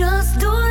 just do it.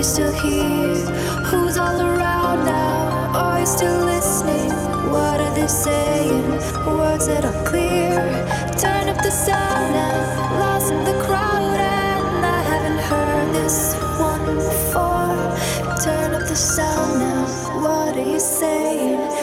You still here? Who's all around now? Are you still listening? What are they saying? Words that are clear. Turn up the sound now, lost in the crowd, and I haven't heard this one before. Turn up the sound now. What are you saying?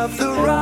of the right.